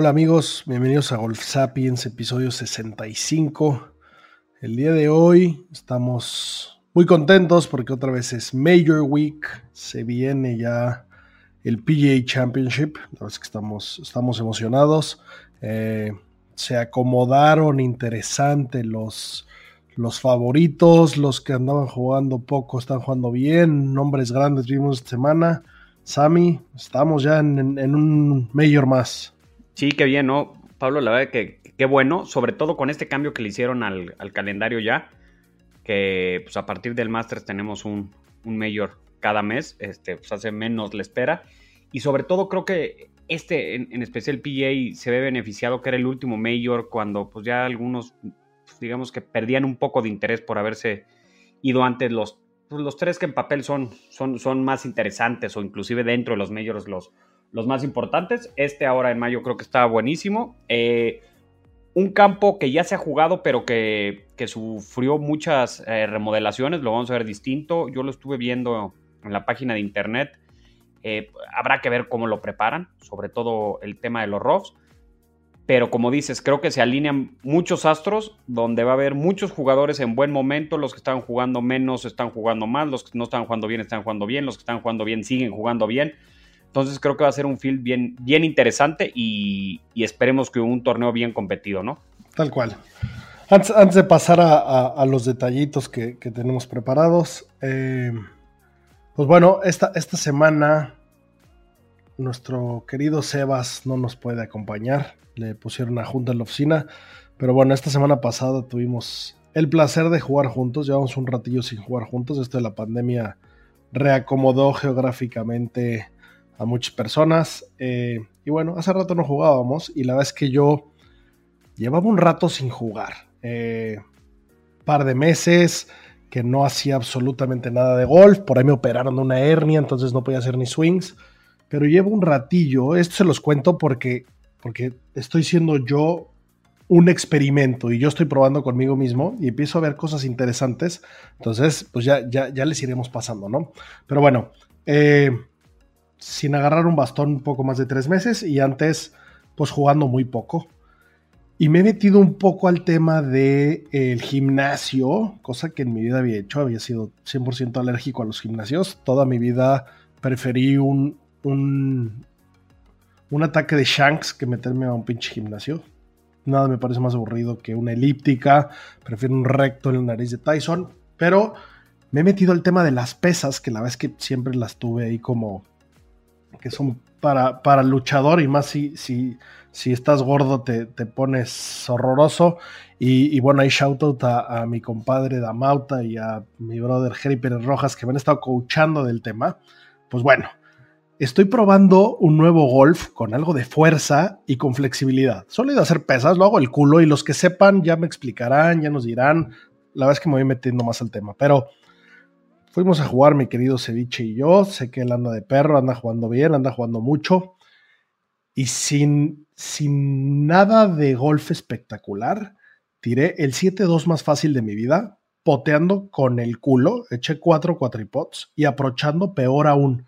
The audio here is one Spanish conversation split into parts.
Hola amigos, bienvenidos a Golf Sapiens, episodio 65. El día de hoy estamos muy contentos porque otra vez es Major Week, se viene ya el PGA Championship, la verdad es que estamos, estamos emocionados. Eh, se acomodaron interesante los, los favoritos, los que andaban jugando poco están jugando bien, nombres grandes vimos esta semana. Sami, estamos ya en, en un Major más. Sí, qué bien, ¿no? Pablo, la verdad que qué bueno, sobre todo con este cambio que le hicieron al, calendario ya, que pues a partir del Masters tenemos un, un Mayor cada mes, este, pues hace menos la espera, y sobre todo creo que este, en, especial PGA, se ve beneficiado que era el último Mayor cuando pues ya algunos, pues, digamos que perdían un poco de interés por haberse ido antes los, pues, los tres que en papel son, son, son más interesantes o inclusive dentro de los Majors los los más importantes. Este ahora en mayo creo que está buenísimo. Eh, un campo que ya se ha jugado, pero que, sufrió muchas eh, remodelaciones, lo vamos a ver distinto. Yo lo estuve viendo en la página de internet. Eh, habrá que ver cómo lo preparan, sobre todo el tema de los ROVs. Pero como dices, creo que se alinean muchos astros, donde va a haber muchos jugadores en buen momento. Los que están jugando menos están jugando mal, los que no están jugando bien están jugando bien, los que están jugando bien siguen jugando bien. Entonces creo que va a ser un field bien, bien interesante y, esperemos que un torneo bien competido, ¿no? Tal cual. Antes, de pasar a, los detallitos que, tenemos preparados, eh, pues bueno, esta, esta semana nuestro querido Sebas no nos puede acompañar. Le pusieron una junta en la oficina. Pero bueno, esta semana pasada tuvimos el placer de jugar juntos. Llevamos un ratillo sin jugar juntos. Esto de la pandemia reacomodó geográficamente a muchas personas. Eh, y bueno, hace rato no jugábamos y la verdad es que yo llevaba un rato sin jugar. Eh, par de meses que no hacía absolutamente nada de golf. Por ahí me operaron de una hernia, entonces no podía hacer ni swings. Pero llevo un ratillo, esto se los cuento porque, porque estoy siendo yo un experimento y yo estoy probando conmigo mismo y empiezo a ver cosas interesantes. Entonces, pues ya, ya, ya les iremos pasando, ¿no? Pero bueno, eh, sin agarrar un bastón poco más de tres meses y antes pues jugando muy poco. Y me he metido un poco al tema del el gimnasio, cosa que en mi vida había hecho, había sido 100% alérgico a los gimnasios. Toda mi vida preferí un, un, un ataque de Shanks que meterme a un pinche gimnasio. Nada me parece más aburrido que una elíptica, prefiero un recto en la nariz de Tyson, pero me he metido al tema de las pesas, que la es que siempre las tuve ahí como que son para, para luchador y más si, si, si estás gordo te, pones horroroso. Y, bueno, ahí shout out a, mi compadre Damauta y a mi brother Jerry Pérez Rojas que me han estado coachando del tema. Pues bueno, estoy probando un nuevo golf con algo de fuerza y con flexibilidad. Solo de hacer pesas, lo hago el culo y los que sepan ya me explicarán, ya nos dirán. La verdad es que me voy metiendo más al tema, pero fuimos a jugar mi querido Ceviche y yo. Sé que él anda de perro, anda jugando bien, anda jugando mucho. Y sin, sin nada de golf espectacular, tiré el 7-2 más fácil de mi vida, poteando con el culo, eché cuatro cuatripots y aprochando peor aún.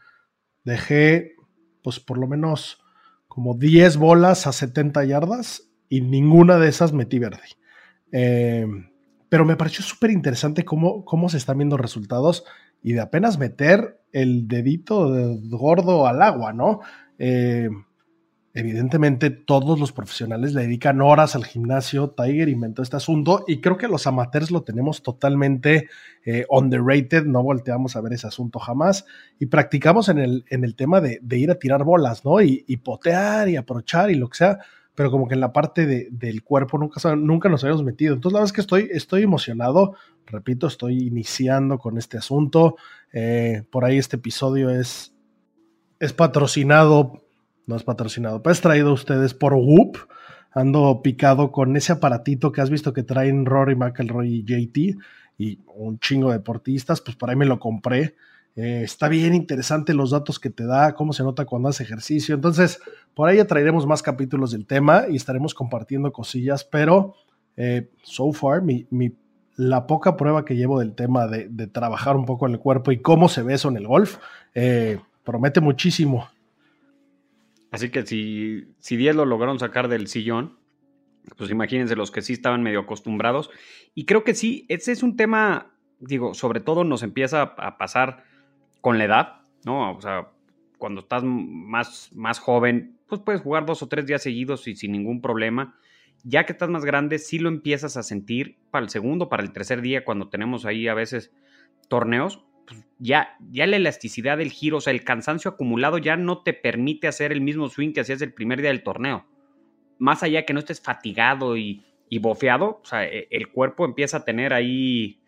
Dejé, pues por lo menos como 10 bolas a 70 yardas y ninguna de esas metí verde. Eh, pero me pareció súper interesante cómo, cómo se están viendo resultados y de apenas meter el dedito gordo al agua, ¿no? Eh, evidentemente todos los profesionales le dedican horas al gimnasio. Tiger inventó este asunto y creo que los amateurs lo tenemos totalmente eh, underrated. No volteamos a ver ese asunto jamás y practicamos en el, en el tema de, ir a tirar bolas, ¿no? Y, y, potear y aprovechar y lo que sea. Pero como que en la parte del cuerpo nunca, nunca nos habíamos metido. Entonces, la verdad es que estoy, estoy emocionado. Repito, estoy iniciando con este asunto. Eh, por ahí este episodio es, es patrocinado no es patrocinado, pero es traído a ustedes por Whoop. Ando picado con ese aparatito que has visto que traen Rory McElroy y JT y un chingo de deportistas, pues por ahí me lo compré. Eh, está bien interesante los datos que te da, cómo se nota cuando hace ejercicio. Entonces, por ahí traeremos más capítulos del tema y estaremos compartiendo cosillas, pero eh, so far, mi, la poca prueba que llevo del tema de, trabajar un poco en el cuerpo y cómo se ve eso en el golf, eh, promete muchísimo. Así que si, si 10 lo lograron sacar del sillón, pues imagínense los que sí estaban medio acostumbrados. Y creo que sí, ese es un tema, digo, sobre todo nos empieza a pasar con la edad, ¿no? O sea, cuando estás más, más joven, pues puedes jugar dos o tres días seguidos y sin ningún problema. Ya que estás más grande, sí lo empiezas a sentir para el segundo, para el tercer día, cuando tenemos ahí a veces torneos, pues, ya, ya la elasticidad del giro, o sea, el cansancio acumulado ya no te permite hacer el mismo swing que hacías el primer día del torneo. Más allá que no estés fatigado y, y bofeado, o sea, e, el cuerpo empieza a tener ahí,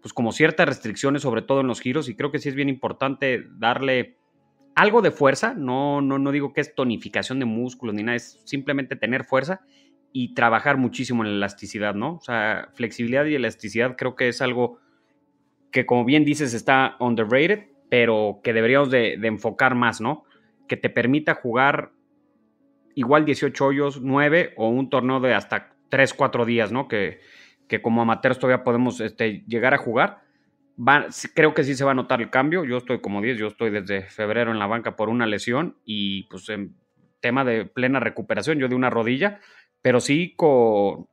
pues como ciertas restricciones, sobre todo en los giros, y creo que sí es bien importante darle algo de fuerza, no, no, no digo que es tonificación de músculos ni nada, es simplemente tener fuerza y trabajar muchísimo en la elasticidad, ¿no? O sea, flexibilidad y elasticidad creo que es algo que como bien dices está underrated, pero que deberíamos de, enfocar más, ¿no? Que te permita jugar igual 18 hoyos, 9 o un torneo de hasta 3, 4 días, ¿no? Que, que como amateurs todavía podemos este, llegar a jugar. creo que sí se va a notar el cambio. Yo estoy como 10, yo estoy desde febrero en la banca por una lesión y pues en tema de plena recuperación, yo de una rodilla, pero sí con,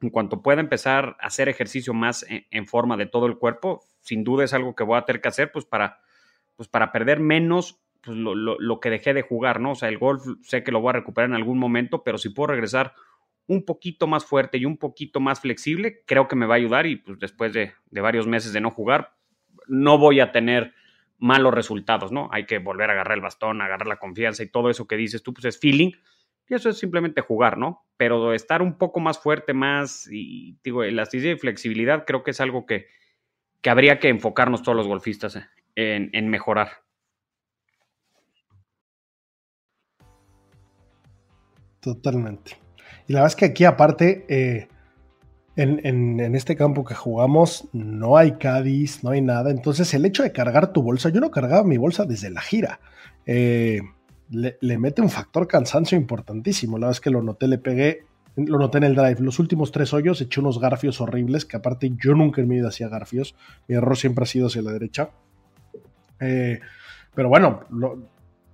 en cuanto pueda empezar a hacer ejercicio más en, forma de todo el cuerpo, sin duda es algo que voy a tener que hacer pues para, pues para perder menos pues, lo, que dejé de jugar, ¿no? O sea, el golf sé que lo voy a recuperar en algún momento, pero si puedo regresar un poquito más fuerte y un poquito más flexible, creo que me va a ayudar y pues después de, varios meses de no jugar, no voy a tener malos resultados, ¿no? Hay que volver a agarrar el bastón, agarrar la confianza y todo eso que dices tú, pues es feeling y eso es simplemente jugar, ¿no? Pero estar un poco más fuerte, más, y digo, elasticidad y flexibilidad creo que es algo que, que habría que enfocarnos todos los golfistas eh, en, mejorar. Totalmente. Y la verdad es que aquí aparte, eh, en, este campo que jugamos, no hay Cádiz, no hay nada. Entonces el hecho de cargar tu bolsa, yo no cargaba mi bolsa desde la gira. Eh, le, mete un factor cansancio importantísimo. La vez que lo noté, le pegué, lo noté en el drive. Los últimos tres hoyos eché unos garfios horribles, que aparte yo nunca en mi vida hacía garfios. Mi error siempre ha sido hacia la derecha. Eh, pero bueno,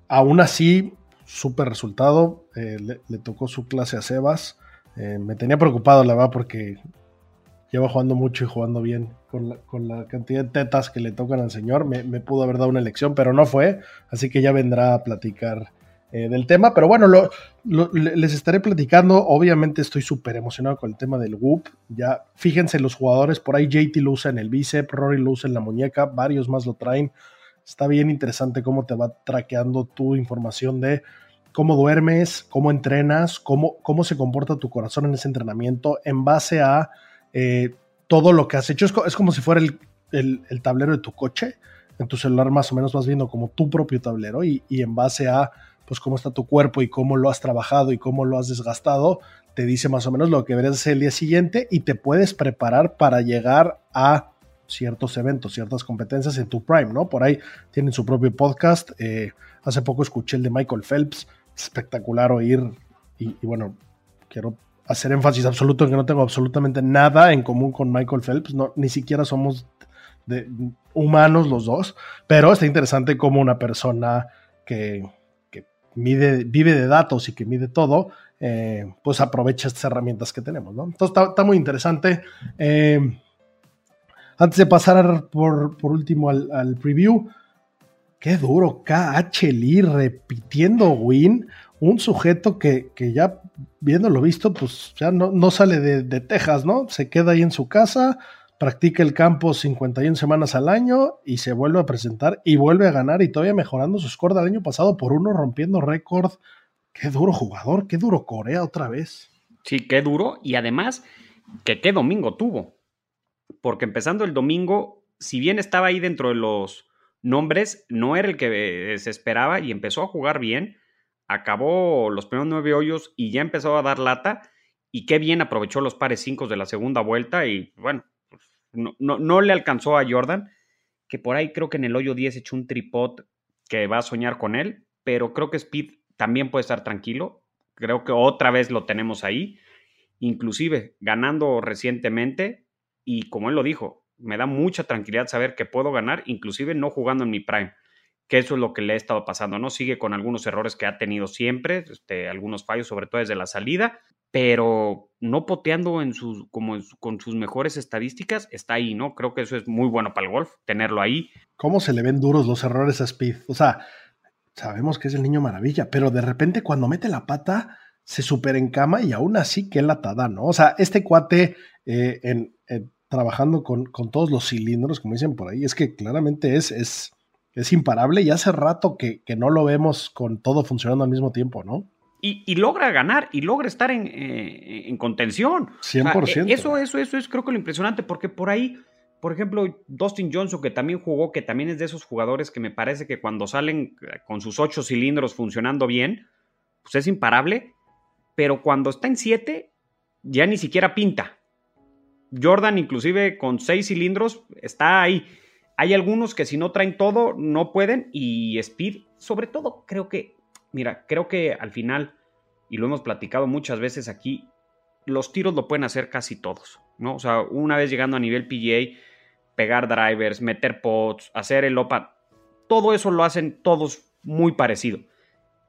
aún así, súper resultado. Eh, le, tocó su clase a Sebas. Eh, me tenía preocupado, la verdad, porque lleva jugando mucho y jugando bien con la, cantidad de tetas que le tocan al señor. Me, pudo haber dado una elección, pero no fue. Así que ya vendrá a platicar eh, del tema. Pero bueno, les estaré platicando. Obviamente estoy súper emocionado con el tema del Whoop. Ya fíjense los jugadores. Por ahí JT lo usa en el bíceps, Rory lo usa en la muñeca, varios más lo traen. Está bien interesante cómo te va traqueando tu información de cómo duermes, cómo entrenas, cómo, cómo se comporta tu corazón en ese entrenamiento en base a eh, todo lo que has hecho. Es, como si fuera el, tablero de tu coche. En tu celular más o menos vas viendo como tu propio tablero y, en base a pues cómo está tu cuerpo y cómo lo has trabajado y cómo lo has desgastado, te dice más o menos lo que verás el día siguiente y te puedes preparar para llegar a ciertos eventos, ciertas competencias en tu prime, ¿no? Por ahí tienen su propio podcast. Eh, hace poco escuché el de Michael Phelps, espectacular oír y, bueno, quiero hacer énfasis absoluto en que no tengo absolutamente nada en común con Michael Phelps, no, ni siquiera somos de, humanos los dos, pero está interesante como una persona que, mide, vive de datos y que mide todo, eh, pues aprovecha estas herramientas que tenemos, ¿no? Entonces está, muy interesante. Eh, antes de pasar por, último al, preview, qué duro, KH repitiendo win, un sujeto que, ya viéndolo visto, pues ya no, no sale de, de, Texas, ¿no? Se queda ahí en su casa, practica el campo 51 semanas al año y se vuelve a presentar y vuelve a ganar y todavía mejorando su score del año pasado por uno, rompiendo récord. Qué duro jugador, qué duro Corea otra vez. Sí, qué duro y además que qué domingo tuvo porque empezando el domingo, si bien estaba ahí dentro de los nombres, no era el que se esperaba y empezó a jugar bien. Acabó los primeros nueve hoyos y ya empezó a dar lata. Y qué bien aprovechó los pares cinco de la segunda vuelta. Y bueno, pues, no, no, le alcanzó a Jordan, que por ahí creo que en el hoyo 10 echó un tripod que va a soñar con él. Pero creo que Speed también puede estar tranquilo. Creo que otra vez lo tenemos ahí. Inclusive ganando recientemente, y como él lo dijo, me da mucha tranquilidad saber que puedo ganar, inclusive no jugando en mi prime, que eso es lo que le ha estado pasando, ¿no? Sigue con algunos errores que ha tenido siempre, este, algunos fallos, sobre todo desde la salida, pero no poteando en sus, como con sus mejores estadísticas, está ahí, ¿no? Creo que eso es muy bueno para el golf, tenerlo ahí. ¿Cómo se le ven duros los errores a Speed? O sea, sabemos que es el niño maravilla, pero de repente cuando mete la pata se super encama y aún así que latada, ¿no? O sea, este cuate eh, en, trabajando con, todos los cilindros, como dicen por ahí, es que claramente es, es, es imparable y hace rato que, no lo vemos con todo funcionando al mismo tiempo, ¿no? Y, logra ganar y logra estar en, eh, contención. 100%. eso, eso, eso es creo que lo impresionante, porque por ahí, por ejemplo, Dustin Johnson, que también jugó, que también es de esos jugadores que me parece que cuando salen con sus ocho cilindros funcionando bien, pues es imparable, pero cuando está en siete, ya ni siquiera pinta. Jordan, inclusive con seis cilindros, está ahí. Hay algunos que si no traen todo, no pueden. Y Speed, sobre todo, creo que, mira, creo que al final, y lo hemos platicado muchas veces aquí, los tiros lo pueden hacer casi todos, ¿no? O sea, una vez llegando a nivel PGA, pegar drivers, meter pots, hacer el OPA, todo eso lo hacen todos muy parecido.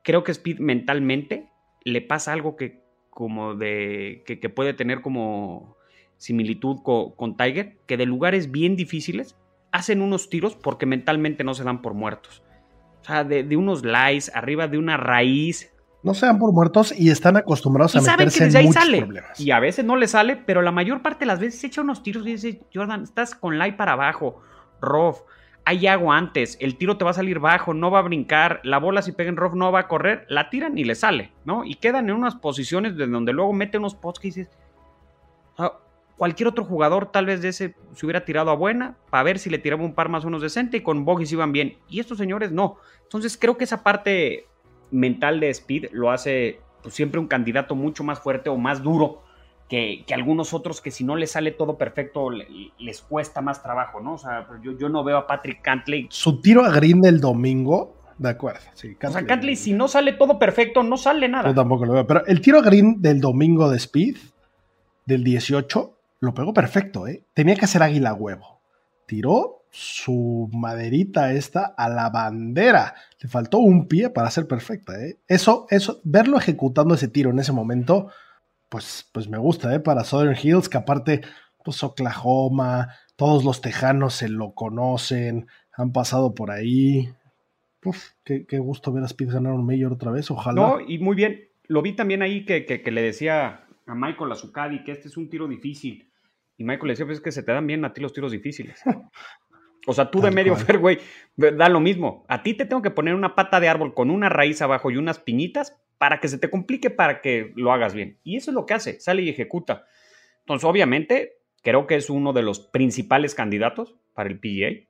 Creo que Speed mentalmente le pasa algo que como de que puede tener como similitud con, Tiger, que de lugares bien difíciles hacen unos tiros porque mentalmente no se dan por muertos. O sea, de, unos lies, arriba de una raíz. No se dan por muertos y están acostumbrados a meterse en muchos sale. problemas. Y a veces no le sale, pero la mayor parte de las veces se echa unos tiros y dice, Jordan, estás con lie para abajo, rough, hay agua antes, el tiro te va a salir bajo, no va a brincar, la bola si pega en no va a correr, la tiran y le sale, ¿no? Y quedan en unas posiciones de donde luego mete unos pots que dices, Cualquier otro jugador tal vez de ese se hubiera tirado a buena para ver si le tiraba un par más o menos decente y con bogies iban bien. Y estos señores no. Entonces creo que esa parte mental de Speed lo hace pues, siempre un candidato mucho más fuerte o más duro que, algunos otros que si no les sale todo perfecto les cuesta más trabajo, ¿no? O sea, yo, yo no veo a Patrick Cantley. Su tiro a green del domingo de acuerdo, sí. o sea, Cantley, si no sale todo perfecto, no sale nada. Yo tampoco lo veo. Pero el tiro a green del domingo de Speed, del 18, lo pegó perfecto, ¿eh? Tenía que hacer águila huevo. Tiró su maderita esta a la bandera. Le faltó un pie para ser perfecta, ¿eh? Eso, eso, verlo ejecutando ese tiro en ese momento, pues, pues me gusta, ¿eh? Para Southern Hills, que aparte, pues Oklahoma, todos los tejanos se lo conocen, han pasado por ahí. Uf, qué, gusto ver a Speed ganar un mayor otra vez, ojalá. No, y muy bien. Lo vi también ahí que, que, que le decía a Michael Azucadi que este es un tiro difícil y Michael le decía, pues es que se te dan bien a ti los tiros difíciles. O sea, tú de medio fairway, da lo mismo. A ti te tengo que poner una pata de árbol con una raíz abajo y unas piñitas para que se te complique para que lo hagas bien. Y eso es lo que hace, sale y ejecuta. Entonces, obviamente, creo que es uno de los principales candidatos para el PGA.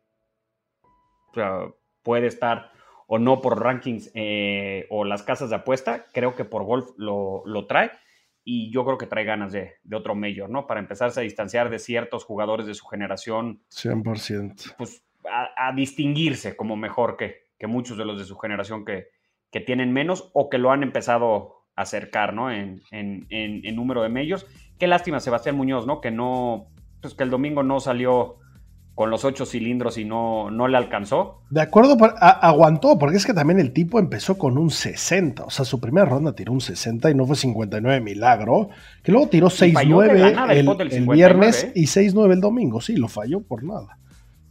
O sea, puede estar o no por rankings eh, o las casas de apuesta. Creo que por golf lo, lo trae. y yo creo que trae ganas de, de, otro mayor, ¿no? Para empezarse a distanciar de ciertos jugadores de su generación. 100%. Pues a, a distinguirse como mejor que, que, muchos de los de su generación que, que, tienen menos o que lo han empezado a acercar, ¿no? En, en, en, en número de medios. Qué lástima, Sebastián Muñoz, ¿no? Que no, pues que el domingo no salió con los ocho cilindros y no, no le alcanzó. De acuerdo, a, aguantó, porque es que también el tipo empezó con un 60, o sea, su primera ronda tiró un 60 y no fue 59 milagro, que luego tiró 6-9 el, el, viernes ¿eh? y 6-9 el domingo, sí, lo falló por nada.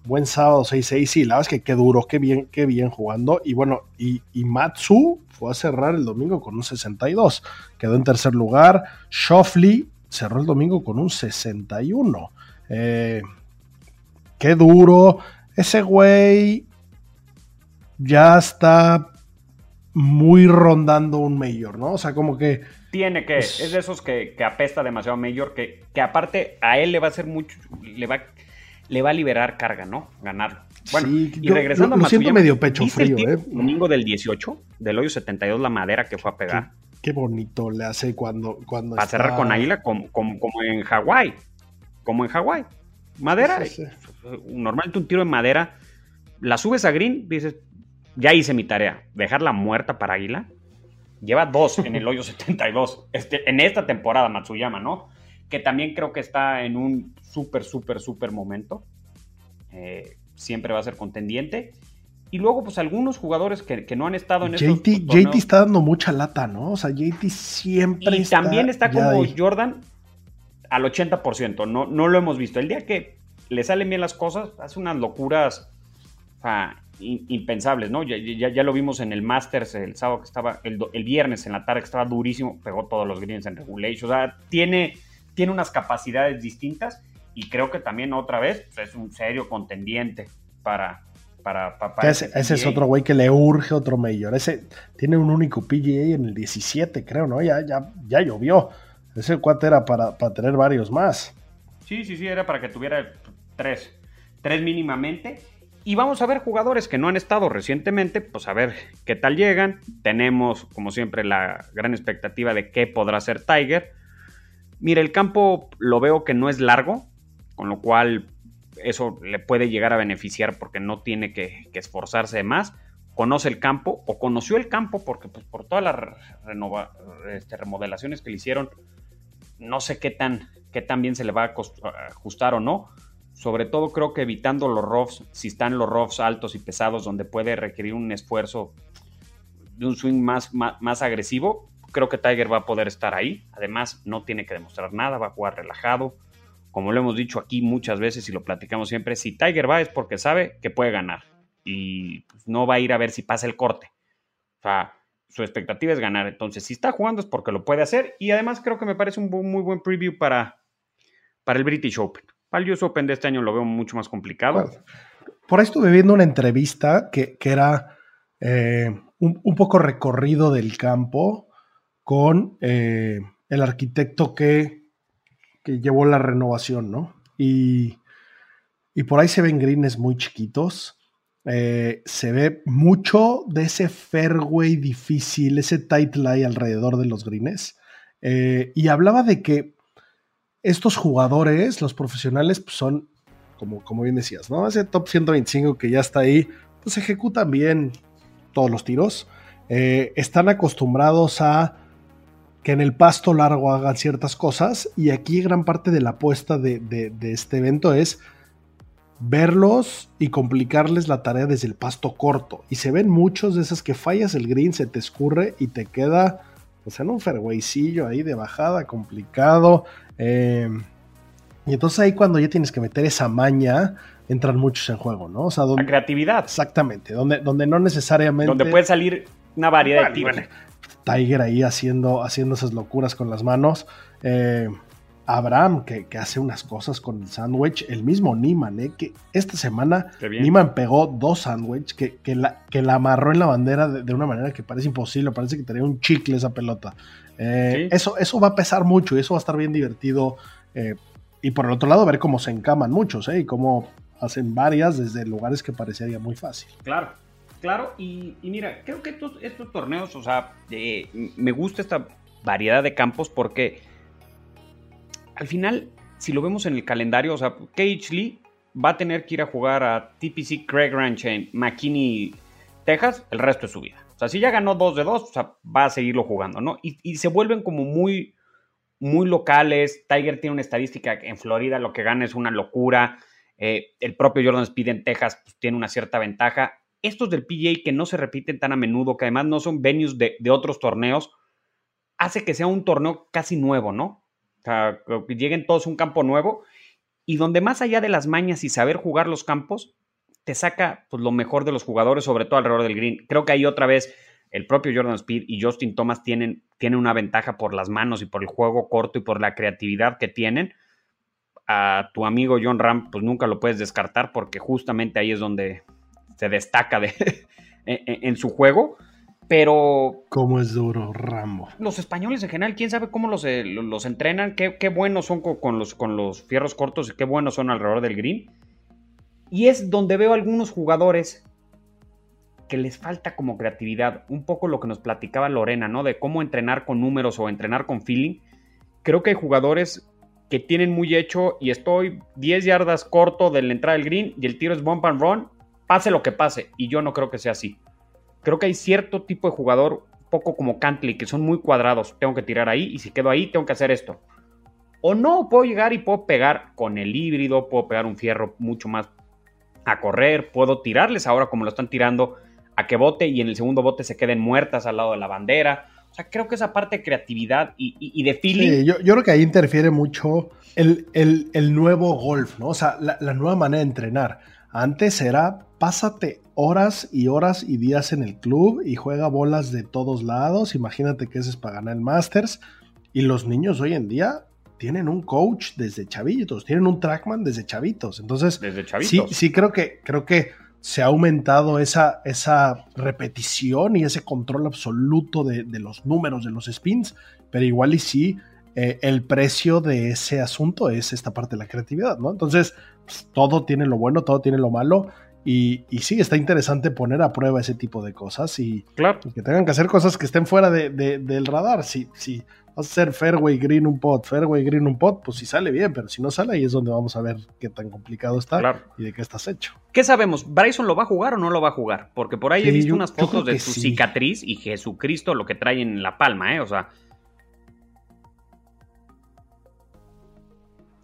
Buen sábado 6-6, sí, la verdad es que qué duro, qué bien, qué bien jugando. Y bueno, y, y Matsu fue a cerrar el domingo con un 62, quedó en tercer lugar. Shoffley cerró el domingo con un 61. Eh, qué duro. Ese güey ya está muy rondando un mayor, ¿no? O sea, como que... Tiene que, es, es de esos que, que, apesta demasiado mayor, que, que aparte a él le va a hacer mucho, le va, le va a liberar carga, ¿no? Ganarlo. Bueno, sí, y regresando lo a siento medio pecho frío, el ¿eh? domingo del 18, del hoyo 72, la madera que fue a pegar. Qué, qué bonito le hace cuando... cuando está... cerrar con Águila como, como, como en Hawái, como en Hawái. Madera, sí, sí. normalmente un tiro en madera, la subes a green, dices, ya hice mi tarea, dejarla muerta para Águila. Lleva dos en el hoyo 72, este, en esta temporada Matsuyama, ¿no? Que también creo que está en un súper, súper, súper momento. Eh, siempre va a ser contendiente. Y luego, pues algunos jugadores que, que no han estado en JT, estos JT está dando mucha lata, ¿no? O sea, JT siempre y está también está como ahí. Jordan al 80%. No, no lo hemos visto. El día que le salen bien las cosas, hace unas locuras impensables, ¿no? Ya, ya, ya, lo vimos en el Masters el sábado que estaba, el, el, viernes en la tarde que estaba durísimo, pegó todos los greens en regulation. O sea, tiene, tiene unas capacidades distintas y creo que también otra vez pues, es un serio contendiente para. para, para, para ese, ese es otro güey que le urge otro mayor. Ese tiene un único PGA en el 17, creo, ¿no? Ya, ya, ya llovió. Ese cuate era para, para tener varios más. Sí, sí, sí, era para que tuviera tres. Tres mínimamente. Y vamos a ver jugadores que no han estado recientemente, pues a ver qué tal llegan. Tenemos, como siempre, la gran expectativa de qué podrá ser Tiger. Mire, el campo lo veo que no es largo, con lo cual eso le puede llegar a beneficiar porque no tiene que, esforzarse más. Conoce el campo o conoció el campo porque pues, por todas las este, remodelaciones que le hicieron, no sé qué tan, qué tan bien se le va a ajustar o no sobre todo creo que evitando los roughs, si están los roughs altos y pesados donde puede requerir un esfuerzo de un swing más, más, agresivo, creo que Tiger va a poder estar ahí. Además, no tiene que demostrar nada, va a jugar relajado. Como lo hemos dicho aquí muchas veces y lo platicamos siempre, si Tiger va es porque sabe que puede ganar y pues, no va a ir a ver si pasa el corte. O sea, su expectativa es ganar. Entonces, si está jugando es porque lo puede hacer y además creo que me parece un muy buen preview para, para el British Open. Al US Open de este año lo veo mucho más complicado. Por ahí estuve viendo una entrevista que, que era eh, un, poco recorrido del campo con eh, el arquitecto que, que, llevó la renovación, ¿no? Y, y, por ahí se ven greens muy chiquitos. Eh, se ve mucho de ese fairway difícil, ese tight lie alrededor de los greens. Eh, y hablaba de que estos jugadores, los profesionales, pues son, como, como bien decías, ¿no? Ese top 125 que ya está ahí, pues ejecutan bien todos los tiros. Están acostumbrados a que en el pasto largo hagan ciertas cosas y aquí gran parte de la apuesta de, de, de este evento es verlos y complicarles la tarea desde el pasto corto. Y se ven muchos de esas que fallas el green, se te escurre y te queda pues en un fairwaycillo ahí de bajada, complicado. Eh, y entonces ahí cuando ya tienes que meter esa maña, entran muchos en juego, ¿no? O sea, donde, la creatividad. Exactamente, donde, donde no necesariamente... Donde puede salir una variedad bueno, de tiros. Bueno, Tiger ahí haciendo, haciendo esas locuras con las manos. Eh, Abraham, que, que, hace unas cosas con el sándwich. El mismo Niman, ¿eh? que esta semana Niman pegó dos sándwiches que, que, la, que la amarró en la bandera de, de, una manera que parece imposible. Parece que tenía un chicle esa pelota. Eh, ¿Sí? eso, eso va a pesar mucho y eso va a estar bien divertido. Eh, y por el otro lado, ver cómo se encaman muchos ¿eh? y cómo hacen varias desde lugares que parecería muy fácil. Claro, claro. Y, mira, creo que estos, estos torneos, o sea, me gusta esta variedad de campos porque al final, si lo vemos en el calendario, o sea, KH Lee va a tener que ir a jugar a TPC Craig Ranch en McKinney, Texas, el resto de su vida. O sea, si ya ganó dos de dos, o sea, va a seguirlo jugando, ¿no? Y, y se vuelven como muy, muy locales. Tiger tiene una estadística en Florida, lo que gana es una locura. Eh, el propio Jordan Speed en Texas pues, tiene una cierta ventaja. Estos del PGA que no se repiten tan a menudo, que además no son venues de, otros torneos, hace que sea un torneo casi nuevo, ¿no? O sea, que lleguen todos a un campo nuevo y donde más allá de las mañas y saber jugar los campos, te saca pues, lo mejor de los jugadores, sobre todo alrededor del green. Creo que ahí otra vez el propio Jordan Speed y Justin Thomas tienen, tienen una ventaja por las manos y por el juego corto y por la creatividad que tienen a tu amigo John Ram, pues nunca lo puedes descartar porque justamente ahí es donde se destaca de, en, su juego. Pero. ¿Cómo es duro, Rambo? Los españoles en general, quién sabe cómo los, eh, los entrenan, qué, buenos son con, los, con los fierros cortos y qué buenos son alrededor del green. Y es donde veo algunos jugadores que les falta como creatividad. Un poco lo que nos platicaba Lorena, ¿no? De cómo entrenar con números o entrenar con feeling. Creo que hay jugadores que tienen muy hecho y estoy 10 yardas corto de la entrada del green y el tiro es bump and run, pase lo que pase. Y yo no creo que sea así. Creo que hay cierto tipo de jugador, poco como Cantley, que son muy cuadrados. Tengo que tirar ahí y si quedo ahí, tengo que hacer esto. O no, puedo llegar y puedo pegar con el híbrido, puedo pegar un fierro mucho más a correr, puedo tirarles ahora como lo están tirando a que bote y en el segundo bote se queden muertas al lado de la bandera. O sea, creo que esa parte de creatividad y, de feeling. Sí, yo, creo que ahí interfiere mucho el, nuevo golf, ¿no? O sea, la, nueva manera de entrenar. Antes era pásate horas y horas y días en el club y juega bolas de todos lados. Imagínate que ese es para ganar el Masters. Y los niños hoy en día tienen un coach desde chavitos, tienen un trackman desde chavitos. Entonces, desde chavitos. sí, sí creo que, creo que se ha aumentado esa, esa repetición y ese control absoluto de, los números de los spins, pero igual y sí, eh, el precio de ese asunto es esta parte de la creatividad, ¿no? Entonces, todo tiene lo bueno, todo tiene lo malo. Y, sí, está interesante poner a prueba ese tipo de cosas y, claro. que tengan que hacer cosas que estén fuera del radar. Si, si, vas a hacer fairway green un pot, fairway green un pot, pues si sale bien, pero si no sale ahí es donde vamos a ver qué tan complicado está y de qué estás hecho. ¿Qué sabemos? ¿Bryson lo va a jugar o no lo va a jugar? Porque por ahí he visto unas fotos de su cicatriz y Jesucristo lo que trae en la palma, ¿eh? O sea.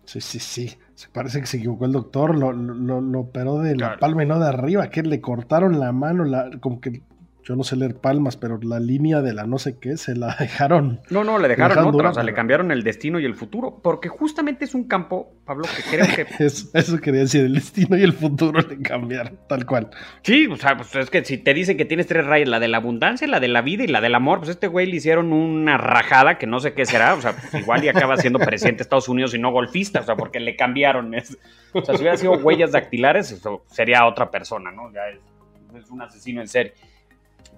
Sí, sí, sí. Se parece que se equivocó el doctor, lo, lo, operó de la palma y no de arriba, que le cortaron la mano, la, como que yo no sé leer palmas, pero la línea de la no sé qué se la dejaron. No, no, le dejaron, otra, o sea, le cambiaron el destino y el futuro, porque justamente es un campo, Pablo, que creo que... eso, quería decir, el destino y el futuro le cambiaron, tal cual. Sí, o sea, pues es que si te dicen que tienes tres rayas, la de la abundancia, la de la vida y la del amor, pues este güey le hicieron una rajada que no sé qué será, o sea, pues igual y acaba siendo presidente de Estados Unidos y no golfista, o sea, porque le cambiaron. o sea, si hubiera sido huellas dactilares, eso sería otra persona, ¿no? Ya es, es un asesino en serie.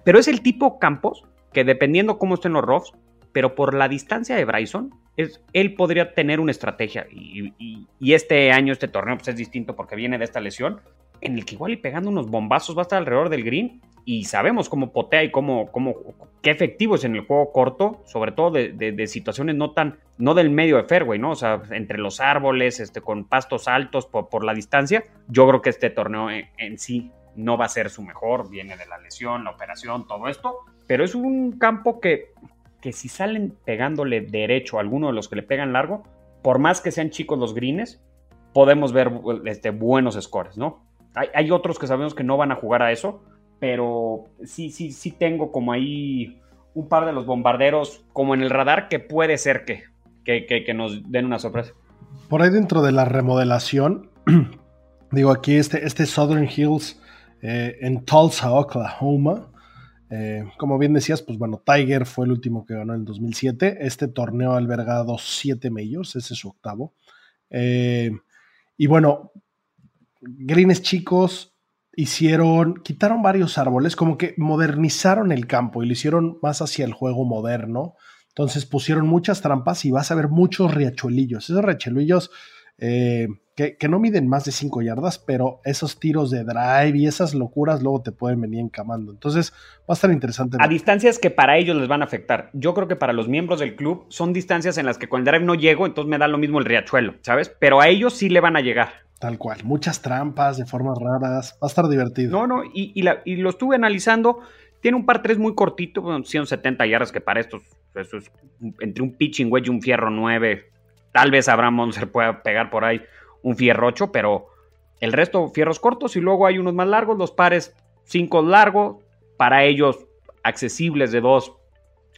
Pero es el tipo Campos que dependiendo cómo estén los roughs, pero por la distancia de Bryson, es, él podría tener una estrategia. Y, este año, este torneo, pues es distinto porque viene de esta lesión, en el que igual y pegando unos bombazos va a estar alrededor del green. Y sabemos cómo potea y cómo, cómo qué efectivo es en el juego corto, sobre todo de, situaciones no tan, no del medio de fairway, ¿no? O sea, entre los árboles, este, con pastos altos por, la distancia. Yo creo que este torneo en sí no va a ser su mejor, viene de la lesión, la operación, todo esto, pero es un campo que, que si salen pegándole derecho a alguno de los que le pegan largo, por más que sean chicos los greens, podemos ver este, buenos scores, ¿no? Hay, otros que sabemos que no van a jugar a eso, pero sí, sí, sí tengo como ahí un par de los bombarderos como en el radar que puede ser que, que, que nos den una sorpresa. Por ahí dentro de la remodelación, digo aquí este, este Southern Hills eh, en Tulsa, Oklahoma. Eh, como bien decías, pues bueno, Tiger fue el último que ganó en el 2007. Este torneo ha albergado siete majors, ese es su octavo. Eh, y bueno, greens chicos hicieron, quitaron varios árboles, como que modernizaron el campo y lo hicieron más hacia el juego moderno. Entonces pusieron muchas trampas y vas a ver muchos riachuelillos. Esos riachuelillos que que, que, no miden más de 5 yardas, pero esos tiros de drive y esas locuras luego te pueden venir encamando. Entonces va a estar interesante. A distancias que para ellos les van a afectar. Yo creo que para los miembros del club son distancias en las que con el drive no llego, entonces me da lo mismo el riachuelo, ¿sabes? Pero a ellos sí le van a llegar. Tal cual. Muchas trampas de formas raras. Va a estar divertido. No, no, y, y, la, y lo estuve analizando. Tiene un par 3 muy cortito, 170 yardas, que para estos, eso es entre un pitching wedge y un fierro 9. Tal vez Abraham se pueda pegar por ahí un fierro 8, pero el resto fierros cortos y luego hay unos más largos, los pares 5 largos, para ellos accesibles de 2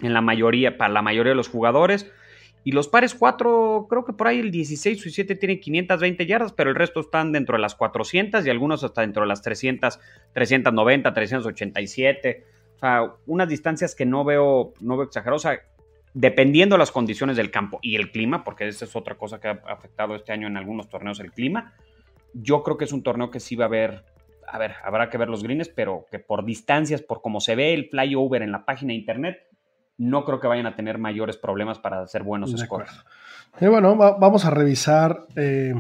en la mayoría, para la mayoría de los jugadores. Y los pares 4, creo que por ahí el 16 o 17 tienen 520 yardas, pero el resto están dentro de las 400 y algunos hasta dentro de las 300, 390, 387. O sea, unas distancias que no veo, no veo exageradas. Dependiendo de las condiciones del campo y el clima, porque esa es otra cosa que ha afectado este año en algunos torneos el clima, yo creo que es un torneo que sí va a haber, a ver, habrá que ver los greens, pero que por distancias, por cómo se ve el flyover en la página de internet, no creo que vayan a tener mayores problemas para hacer buenos scores. Y bueno, va, vamos a revisar, eh,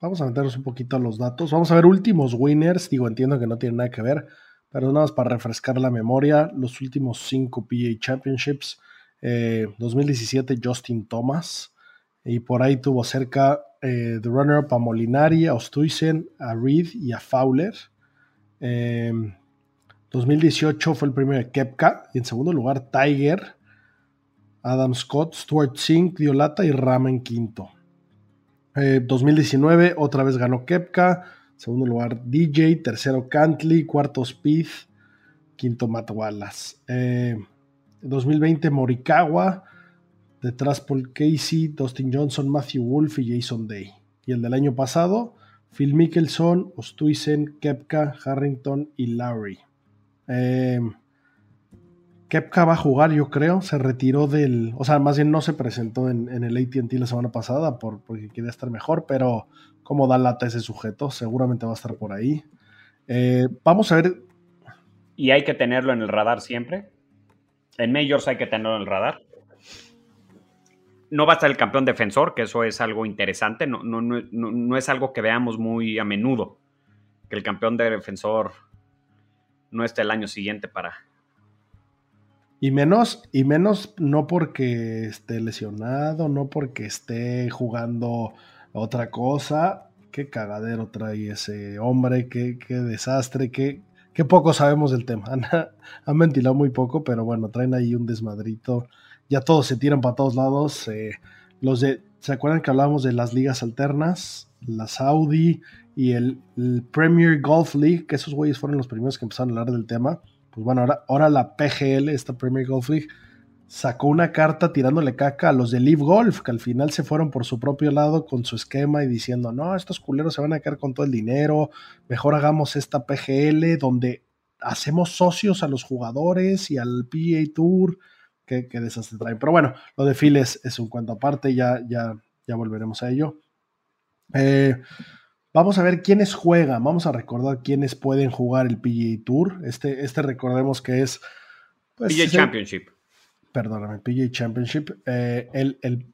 vamos a meternos un poquito a los datos. Vamos a ver últimos winners. Digo, entiendo que no tiene nada que ver, pero nada más para refrescar la memoria. Los últimos cinco PA Championships. Eh, 2017, Justin Thomas. Y por ahí tuvo cerca eh, de runner-up a Molinari, a Ostuisen, a Reed y a Fowler. Eh, 2018 fue el primero de Kepka. Y en segundo lugar, Tiger, Adam Scott, Stuart Sink, Diolata y Ramen quinto. Eh, 2019 otra vez ganó Kepka. Segundo lugar, DJ. Tercero, Cantley. Cuarto, Speed. Quinto, Matt Wallace. Eh, 2020, Morikawa. Detrás, Paul Casey, Dustin Johnson, Matthew Wolf y Jason Day. Y el del año pasado, Phil Mickelson, Ostuisen, Kepka, Harrington y Lowry. Eh, Kepka va a jugar, yo creo. Se retiró del. O sea, más bien no se presentó en, en el ATT la semana pasada por, porque quería estar mejor, pero como da lata ese sujeto, seguramente va a estar por ahí. Eh, vamos a ver. Y hay que tenerlo en el radar siempre. En Majors hay que tenerlo en el radar. No va a estar el campeón defensor, que eso es algo interesante. No, no, no, no es algo que veamos muy a menudo. Que el campeón de defensor no esté el año siguiente para, y menos, y menos no porque esté lesionado, no porque esté jugando otra cosa. Qué cagadero trae ese hombre, qué, qué desastre, qué, qué, poco sabemos del tema. Han, ventilado muy poco, pero bueno, traen ahí un desmadrito. Ya todos se tiran para todos lados. Eh, los ¿se acuerdan que hablábamos de las ligas alternas? La Saudi y el, el Premier Golf League, que esos güeyes fueron los primeros que empezaron a hablar del tema pues bueno, ahora, ahora la PGL, esta Premier Golf League, sacó una carta tirándole caca a los de Live Golf, que al final se fueron por su propio lado con su esquema y diciendo, no, estos culeros se van a quedar con todo el dinero, mejor hagamos esta PGL donde hacemos socios a los jugadores y al PA Tour, que, que desastre traen. Pero bueno, lo de Phil es, es un cuento aparte, ya, ya, ya volveremos a ello. Eh, Vamos a ver quiénes juegan, vamos a recordar quiénes pueden jugar el PGA Tour. Este, este recordemos que es... Pues, PGA Championship. Perdóname, PGA Championship. Eh, el, el,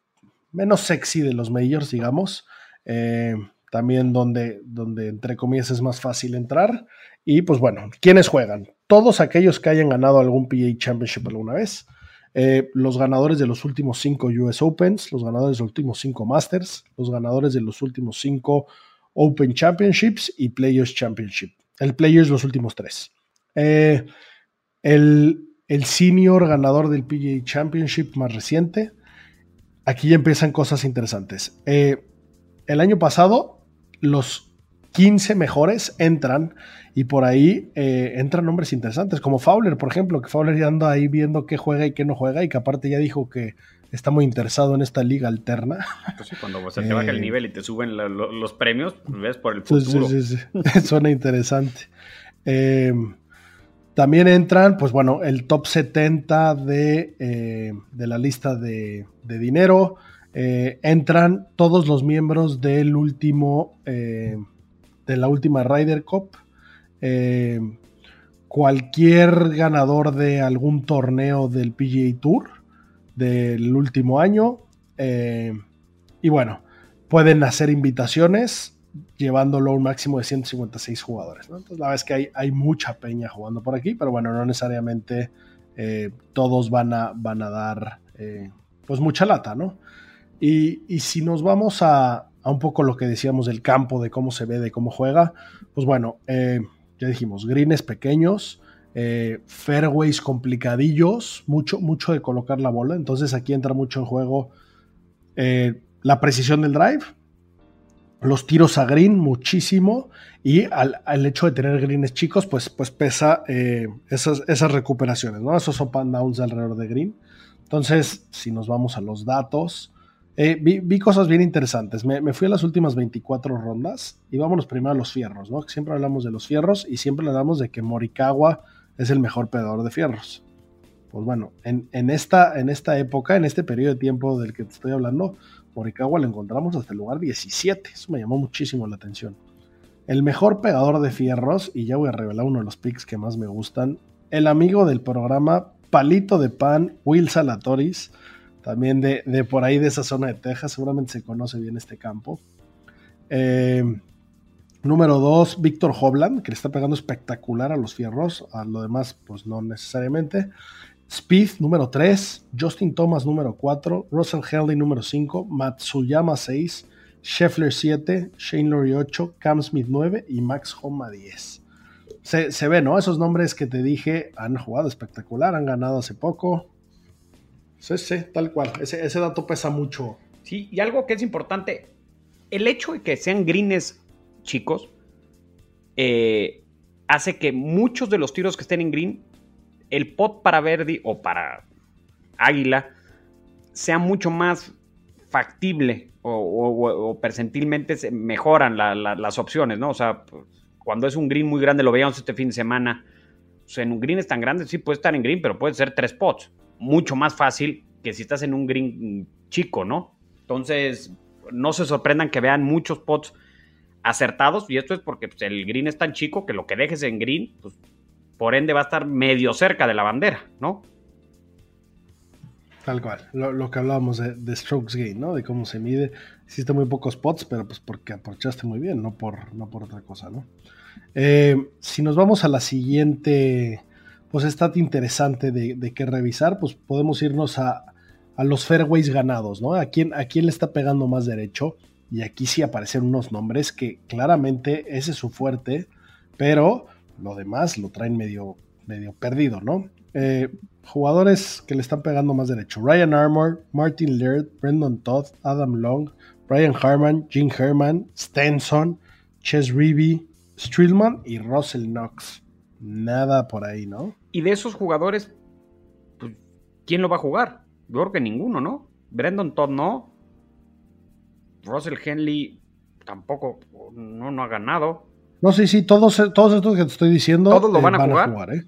menos sexy de los majors, digamos. Eh, también donde, donde, entre comillas, es más fácil entrar. Y pues bueno, ¿quiénes juegan? Todos aquellos que hayan ganado algún PGA Championship alguna vez. Eh, los ganadores de los últimos cinco US Opens, los ganadores de los últimos cinco Masters, los ganadores de los últimos cinco Open Championships y Players Championship. El Players los últimos tres. El, el, senior ganador del PGA Championship más reciente. Aquí ya empiezan cosas interesantes. Eh, el año pasado, los 15 mejores entran y por ahí eh, entran nombres interesantes, como Fowler, por ejemplo, que Fowler ya anda ahí viendo qué juega y qué no juega y que aparte ya dijo que está muy interesado en esta liga alterna. Pues sí, cuando se te baja el Eh, nivel y te suben la- lo- los premios, ves por el futuro. Sí, sí, sí. Suena interesante. Eh, también entran, pues bueno, el top 70 de, eh, de la lista de, de dinero. Eh, entran todos los miembros del último, eh, de la última Ryder Cup. Cualquier ganador de algún torneo del PGA Tour del último año. y bueno, pueden hacer invitaciones llevándolo a un máximo de 156 jugadores. Entonces, la verdad es que hay, hay, mucha peña jugando por aquí, pero bueno, no necesariamente eh, todos van a, van a dar eh, pues mucha lata, ¿no? Y, y si nos vamos a, a, un poco lo que decíamos del campo, de cómo se ve, de cómo juega, pues bueno, eh, ya dijimos, greens pequeños, fairways complicadillos, mucho, mucho de colocar la bola, entonces aquí entra mucho en juego la precisión del drive, los tiros a green muchísimo y al, hecho de tener greens chicos, pues, pues pesa eh, esas, recuperaciones, ¿no? Esos up and downs alrededor de green. Entonces, si nos vamos a los datos, eh, vi, cosas bien interesantes. Me, fui a las últimas 24 rondas y vámonos primero a los fierros, ¿no? Siempre hablamos de los fierros y siempre hablamos de que Morikawa es el mejor pedador de fierros. Pues bueno, en, en, esta, en esta época, en este periodo de tiempo del que te estoy hablando, Morikawa lo encontramos hasta el lugar 17. Eso me llamó muchísimo la atención. El mejor pegador de fierros, y ya voy a revelar uno de los picks que más me gustan, el amigo del programa Palito de Pan, Will Salatoris, también de, por ahí de esa zona de Texas, seguramente se conoce bien este campo. Eh, número 2, Víctor Hovland, que le está pegando espectacular a los fierros, a lo demás pues no necesariamente. Speed número 3, Justin Thomas número 4, Russell Henley número 5, Matsuyama 6, Scheffler 7, Shane Lowry 8, Cam Smith 9 y Max Homa 10. Se, se, ve, ¿no? Esos nombres que te dije han jugado espectacular, han ganado hace poco. Sí, sí, tal cual. Ese, dato pesa mucho. Sí, y algo que es importante, el hecho de que sean greens chicos eh, hace que muchos de los tiros que estén en green el pot para Verdi o para Águila sea mucho más factible o, percentilmente se mejoran las opciones, ¿no? O sea, pues, cuando es un green muy grande, lo veíamos este fin de semana, en un green es tan grande, sí puede estar en green, pero puede ser tres pots. Mucho más fácil que si estás en un green chico, ¿no? Entonces, no se sorprendan que vean muchos pots acertados, y esto es porque pues, el green es tan chico que lo que dejes en green, pues por ende va a estar medio cerca de la bandera, ¿no? Tal cual, lo, que hablábamos de, strokes gain, ¿no? De cómo se mide. Hiciste muy pocos spots, pero pues porque aprovechaste muy bien, no por, no por otra cosa, ¿no? Eh, si nos vamos a la siguiente, pues está interesante de, de qué revisar, pues podemos irnos a, a, los fairways ganados, ¿no? ¿A quién, ¿A quién le está pegando más derecho? Y aquí sí aparecen unos nombres que claramente ese es su fuerte, pero lo demás lo traen medio, medio perdido, ¿no? Eh, jugadores que le están pegando más derecho. Ryan Armour, Martin Laird, Brendan Todd, Adam Long, Brian Harman, Jim Herman, Stenson, Ches Reeve, Strillman y Russell Knox. Nada por ahí, ¿no? Y de esos jugadores, pues, ¿quién lo va a jugar? Yo creo que ninguno, ¿no? Brendan Todd no. Russell Henley tampoco, no, no ha ganado. No, sí, sí, todos, todos estos que te estoy diciendo. ¿Todos lo eh, van, a jugar? ¿eh?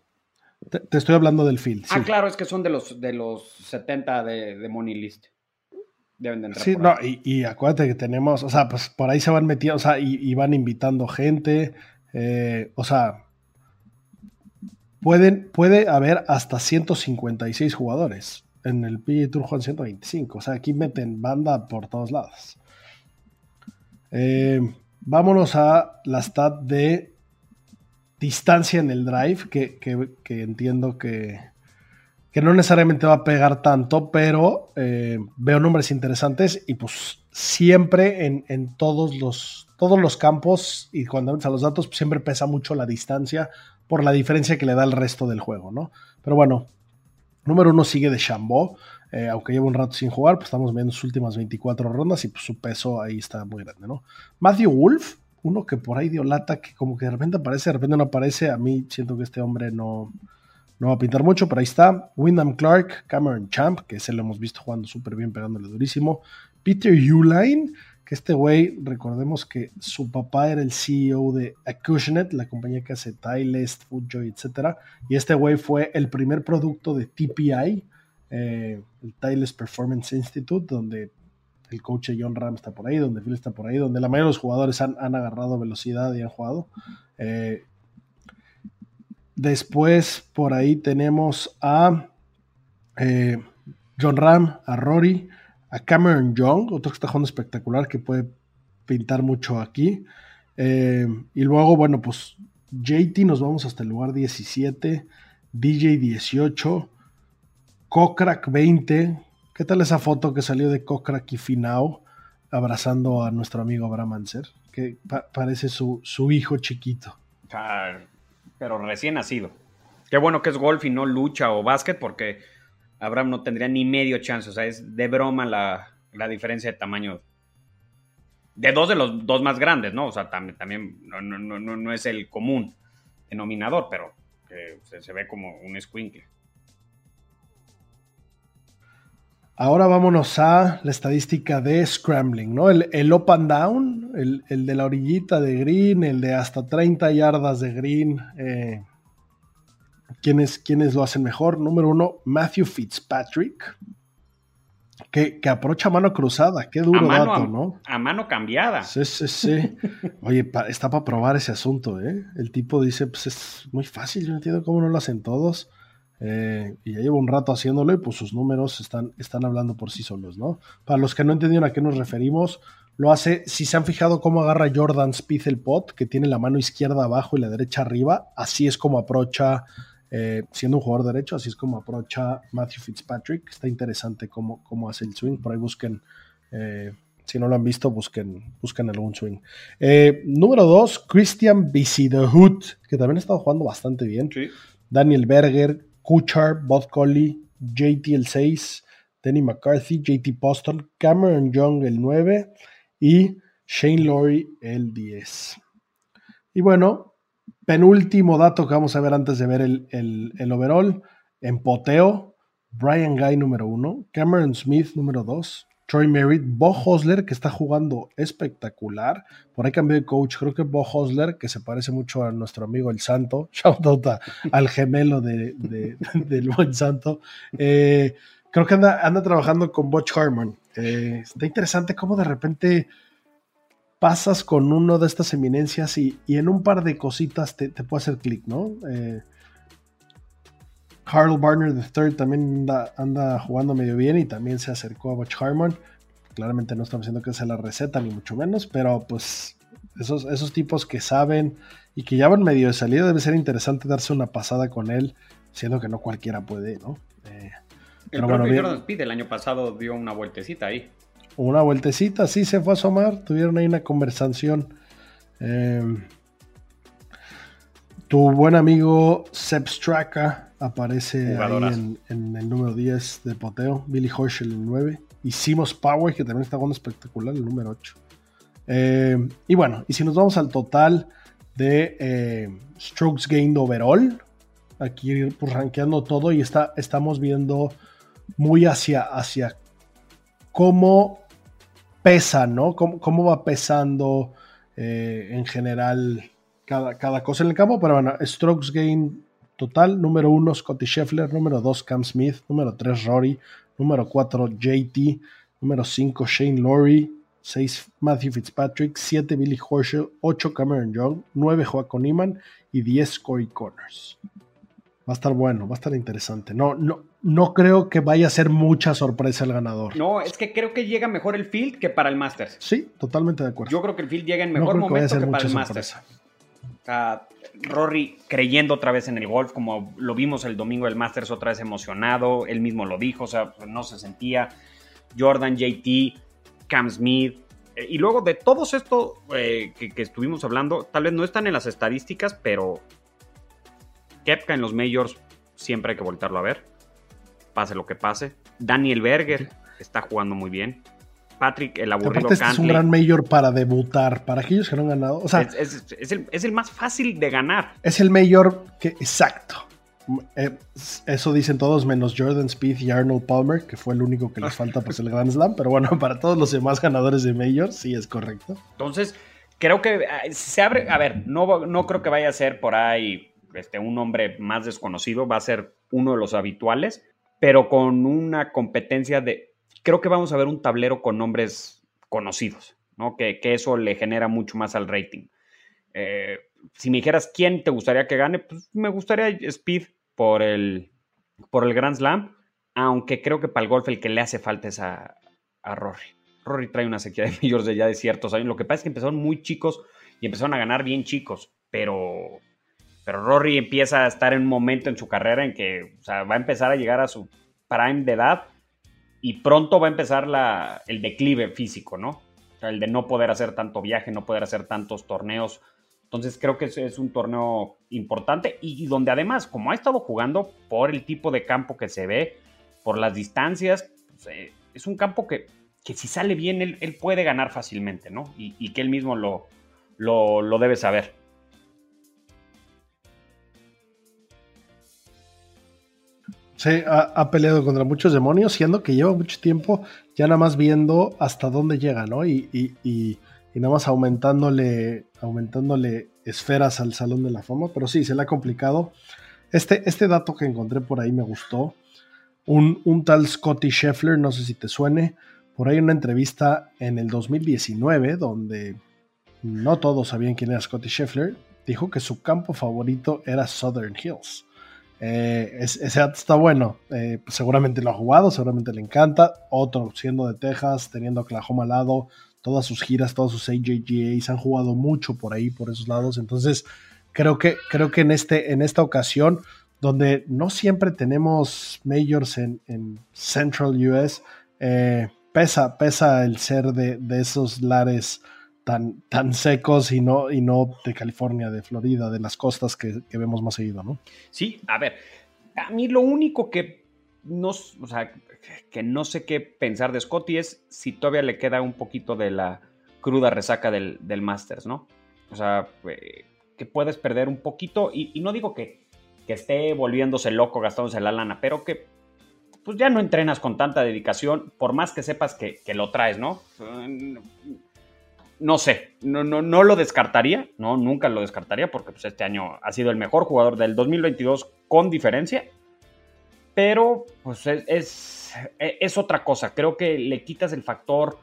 te, estoy hablando del field. Ah, claro, es que son de los, de los 70 de, de Money List. Deben de entrar. Sí, no, y, acuérdate que tenemos, o sea, pues por ahí se van metiendo, o sea, y, van invitando gente. Eh, o sea, pueden, puede haber hasta 156 jugadores. En el PGA Tour Juan 125. O sea, aquí meten banda por todos lados. Eh, Vámonos a la stat de distancia en el drive, que, entiendo que, que, no necesariamente va a pegar tanto, pero eh, veo nombres interesantes y pues siempre en, todos, los, todos los campos y cuando vemos a los datos pues, siempre pesa mucho la distancia por la diferencia que le da el resto del juego, ¿no? Pero bueno, número uno sigue de Chambó, eh, aunque lleva un rato sin jugar, pues estamos viendo sus últimas 24 rondas y pues su peso ahí está muy grande, ¿no? Matthew Wolf, uno que por ahí dio lata, que como que de repente aparece, de repente no aparece, a mí siento que este hombre no, no va a pintar mucho, pero ahí está. Wyndham Clark, Cameron Champ, que ese lo hemos visto jugando súper bien, pegándole durísimo. Peter Uline, que este güey, recordemos que su papá era el CEO de Acushnet, la compañía que hace Tylest, Foodjoy, etc. Y este güey fue el primer producto de TPI, eh, el Tiles Performance Institute, donde el coach John Ram está por ahí, donde Phil está por ahí, donde la mayoría de los jugadores han, agarrado velocidad y han jugado. Eh, después por ahí tenemos a eh, John Ram, a Rory, a Cameron Young, otro que está jugando espectacular que puede pintar mucho aquí. Y luego, bueno, pues JT nos vamos hasta el lugar 17, DJ 18, Kokrak 20. ¿Qué tal esa foto que salió de Kokrak y Finao abrazando a nuestro amigo Abraham Anser? Que parece su, su hijo chiquito. pero recién nacido. Qué bueno que es golf y no lucha o básquet porque Abraham no tendría ni medio chance. O sea, es de broma la, la diferencia de tamaño de dos de los dos más grandes, ¿no? O sea, también, también no, no, no, no es el común denominador, pero que se, ve como un squinkle. Ahora vámonos a la estadística de scrambling, ¿no? El, el up and down, el, el, de la orillita de green, el de hasta 30 yardas de green. Eh, ¿quiénes, ¿Quiénes lo hacen mejor? Número uno, Matthew Fitzpatrick, que, que aprocha mano cruzada, qué duro dato, ¿no? A mano cambiada. Sí, sí, sí. Oye, está para probar ese asunto, ¿eh? El tipo dice, pues es muy fácil, yo no entiendo cómo no lo hacen todos. Eh, y ya llevo un rato haciéndolo y pues sus números están, están hablando por sí solos, ¿no? Para los que no entendieron a qué nos referimos, lo hace, si se han fijado cómo agarra Jordan Spieth el pot, que tiene la mano izquierda abajo y la derecha arriba, así es como aprocha eh, siendo un jugador derecho, así es como aprocha Matthew Fitzpatrick. Está interesante cómo, cómo hace el swing. Por ahí busquen, eh, si no lo han visto, busquen, busquen algún swing. Eh, número dos, Christian Hood, que también ha estado jugando bastante bien. Daniel Berger, Kuchar, Bob Colley, JT el 6, Danny McCarthy, JT Poston, Cameron Young el 9 y Shane Laurie el 10. Y bueno, penúltimo dato que vamos a ver antes de ver el, el, overall. En poteo, Brian Guy número uno, Cameron Smith número dos, Troy Merritt, Bo Hosler, que está jugando espectacular. Por ahí cambió de coach. Creo que Bo Hosler, que se parece mucho a nuestro amigo el Santo, shout out al gemelo de, del buen Santo. Eh, creo que anda, anda trabajando con Butch Harmon. Eh, está interesante cómo de repente pasas con uno de estas eminencias y, en un par de cositas te, puede hacer clic, ¿no? Eh, Carl Barner III también anda, jugando medio bien y también se acercó a Butch Harmon. Claramente no estamos diciendo que sea la receta, ni mucho menos, pero pues esos, esos tipos que saben y que ya van medio de salida, debe ser interesante darse una pasada con él, siendo que no cualquiera puede, ¿no? Eh, el propio Jordan Speed el año pasado dio una vueltecita ahí una vueltecita, sí se fue a asomar, tuvieron ahí una conversación. Em, tu buen amigo Seb Straka aparece ahí en, el número 10 de poteo, Billy Horschel el 9 y Simos Power que también está jugando espectacular el número 8. Em, y bueno, y si nos vamos al total de em, strokes gained overall, aquí pues rankeando todo y está, estamos viendo muy hacia, hacia cómo pesa, ¿no? ¿Cómo, va pesando eh, en general cada, cada, cosa en el campo? Pero bueno, strokes gain total, número uno Scotty Scheffler, número dos Cam Smith, número tres Rory, número cuatro JT, número cinco Shane Laurie, seis Matthew Fitzpatrick, siete Billy Horschel, ocho Cameron Young, nueve Joaquin Iman y diez Corey Corners. Va a estar bueno, va a estar interesante. No, no, no creo que vaya a ser mucha sorpresa el ganador. No, es que creo que llega mejor el field que para el Masters. Sí, totalmente de acuerdo. Yo creo que el field llega en mejor momento que, para el Masters. Rory creyendo otra vez en el golf, como lo vimos el domingo del Masters, otra vez emocionado, él mismo lo dijo, o sea, no se sentía. Jordan, JT, Cam Smith. Eh, y luego de todos esto eh, que, que estuvimos hablando, tal vez no están en las estadísticas, pero Kepka en los majors siempre hay que voltarlo a ver pase lo que pase. Daniel Berger está jugando muy bien. Patrick, el aburrido Aparte, este es un gran mayor para debutar, para aquellos que no han ganado. O sea, es, el, más fácil de ganar. Es el mayor que, exacto. Eh, eso dicen todos, menos Jordan Speed y Arnold Palmer, que fue el único que les falta para el Grand Slam. Pero bueno, para todos los demás ganadores de Major, sí es correcto. Entonces, creo que eh, se abre. A ver, no, no creo que vaya a ser por ahí este, un nombre más desconocido, va a ser uno de los habituales pero con una competencia de, creo que vamos a ver un tablero con nombres conocidos, ¿no? Que, eso le genera mucho más al rating. Eh, si me dijeras quién te gustaría que gane, pues me gustaría Speed por el, por el Grand Slam, aunque creo que para el golf el que le hace falta es a, Rory. Rory trae una sequía de majors de ya de ciertos años. Lo que pasa es que empezaron muy chicos y empezaron a ganar bien chicos, pero, pero Rory empieza a estar en un momento en su carrera en que va a empezar a llegar a su prime de edad y pronto va a empezar la, el declive físico, ¿no? el de no poder hacer tanto viaje, no poder hacer tantos torneos. Entonces creo que es, un torneo importante y, donde además, como ha estado jugando por el tipo de campo que se ve, por las distancias, pues, eh, es un campo que, que si sale bien, él, puede ganar fácilmente, ¿no? Y, que él mismo lo, lo, debe saber. Sí, ha, peleado contra muchos demonios, siendo que lleva mucho tiempo ya nada más viendo hasta dónde llega, ¿no? Y, y, nada más aumentándole, aumentándole esferas al Salón de la Fama, pero sí, se le ha complicado. Este, este dato que encontré por ahí me gustó. Un, un tal Scotty Scheffler, no sé si te suene, por ahí una entrevista en el 2019 donde no todos sabían quién era Scotty Scheffler, dijo que su campo favorito era Southern Hills. Eh, ese dato está bueno. Eh, pues seguramente lo ha jugado, seguramente le encanta. Otro, siendo de Texas, teniendo Oklahoma al lado, todas sus giras, todos sus AJGAs han jugado mucho por ahí, por esos lados. Entonces, creo que, creo que en, este, en esta ocasión, donde no siempre tenemos majors en, Central US, eh, pesa, pesa el ser de, de esos lares tan, tan secos y no, y no de California, de Florida, de las costas que, vemos más seguido, ¿no? Sí, a ver, a mí lo único que no, o sea, que no sé qué pensar de Scotty es si todavía le queda un poquito de la cruda resaca del, del Masters, ¿no? O sea, eh, que puedes perder un poquito, y, no digo que, que esté volviéndose loco gastándose la lana, pero que pues ya no entrenas con tanta dedicación, por más que sepas que, que lo traes, ¿no? No sé, no, no, no lo descartaría, no, nunca lo descartaría porque pues, este año ha sido el mejor jugador del 2022 con diferencia, pero pues es, es, otra cosa, creo que le quitas el factor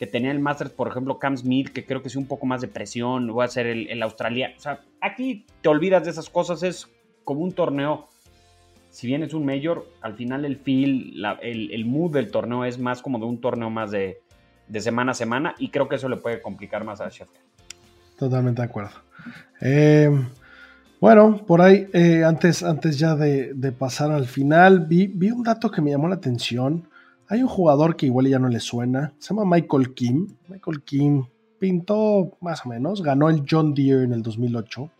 que tenía el Masters, por ejemplo, Cam Smith, que creo que es un poco más de presión, voy a ser el, el Australia, o sea, aquí te olvidas de esas cosas, es como un torneo, si bien es un mayor, al final el feel, el, el mood del torneo es más como de un torneo más de de semana a semana y creo que eso le puede complicar más a Schefter. Totalmente de acuerdo. Eh, bueno, por ahí, eh, antes, antes ya de, pasar al final, vi, vi, un dato que me llamó la atención. Hay un jugador que igual ya no le suena, se llama Michael Kim. Michael Kim pintó más o menos, ganó el John Deere en el 2008,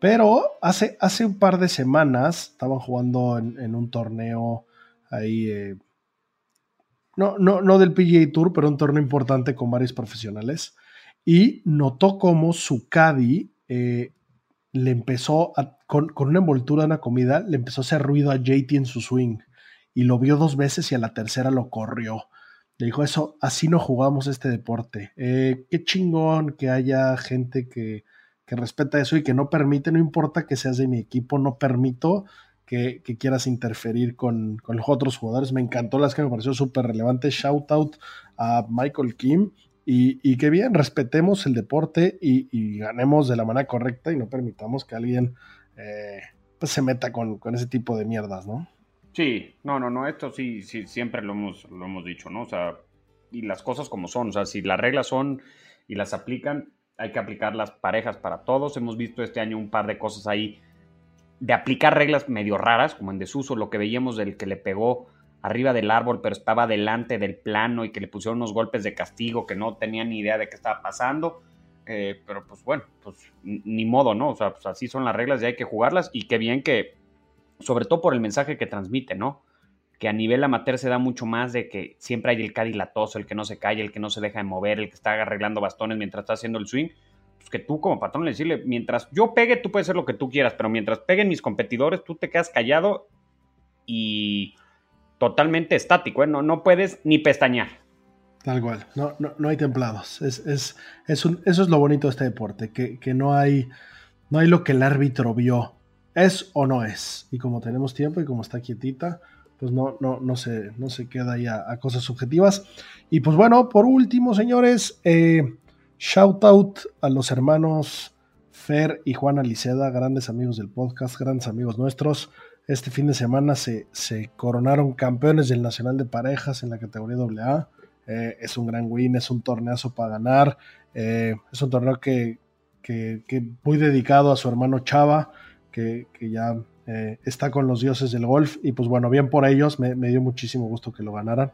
pero hace, hace un par de semanas estaban jugando en, un torneo ahí eh, no, no, no del PGA Tour, pero un torneo importante con varios profesionales. Y notó cómo su caddy eh, le empezó, con, una envoltura de una comida, le empezó a hacer ruido a JT en su swing. Y lo vio dos veces y a la tercera lo corrió. Le dijo eso, así no jugamos este deporte. Eh, qué chingón que haya gente que, que respeta eso y que no permite, no importa que seas de mi equipo, no permito que, quieras interferir con, los otros jugadores. Me encantó las que me pareció súper relevante. Shout out a Michael Kim. Y, y que bien, respetemos el deporte y, ganemos de la manera correcta y no permitamos que alguien eh, pues se meta con, ese tipo de mierdas, ¿no? Sí, no, no, no, esto sí, sí, siempre lo hemos, lo hemos dicho, ¿no? O sea, y las cosas como son, o sea, si las reglas son y las aplican, hay que aplicar las parejas para todos. Hemos visto este año un par de cosas ahí de aplicar reglas medio raras, como en desuso, lo que veíamos del que le pegó arriba del árbol, pero estaba delante del plano y que le pusieron unos golpes de castigo que no tenía ni idea de qué estaba pasando. Eh, pero pues bueno, pues ni modo, ¿no? O sea, pues así son las reglas y hay que jugarlas. Y qué bien que, sobre todo por el mensaje que transmite, ¿no? Que a nivel amateur se da mucho más de que siempre hay el cadilatoso, el que no se calla, el que no se deja de mover, el que está arreglando bastones mientras está haciendo el swing pues, que tú como patrón le decirle, mientras yo pegue, tú puedes hacer lo que tú quieras, pero mientras peguen mis competidores, tú te quedas callado y totalmente estático, ¿eh? no, no puedes ni pestañear. Tal cual, no, no, hay templados. Es, es, eso es lo bonito de este deporte, que, no, hay, no hay lo que el árbitro vio. Es o no es. Y como tenemos tiempo y como está quietita, pues no, no, no, se, no se queda ahí a, cosas subjetivas. Y pues bueno, por último, señores, eh, Shout out a los hermanos Fer y Juana Liceda, grandes amigos del podcast, grandes amigos nuestros. Este fin de semana se, se coronaron campeones del Nacional de Parejas en la categoría AA. eh, es un gran win, es un torneazo para ganar, eh, es un torneo que, que, muy dedicado a su hermano Chava, que, ya eh, está con los dioses del golf, y pues bueno, bien por ellos, me, dio muchísimo gusto que lo ganaran.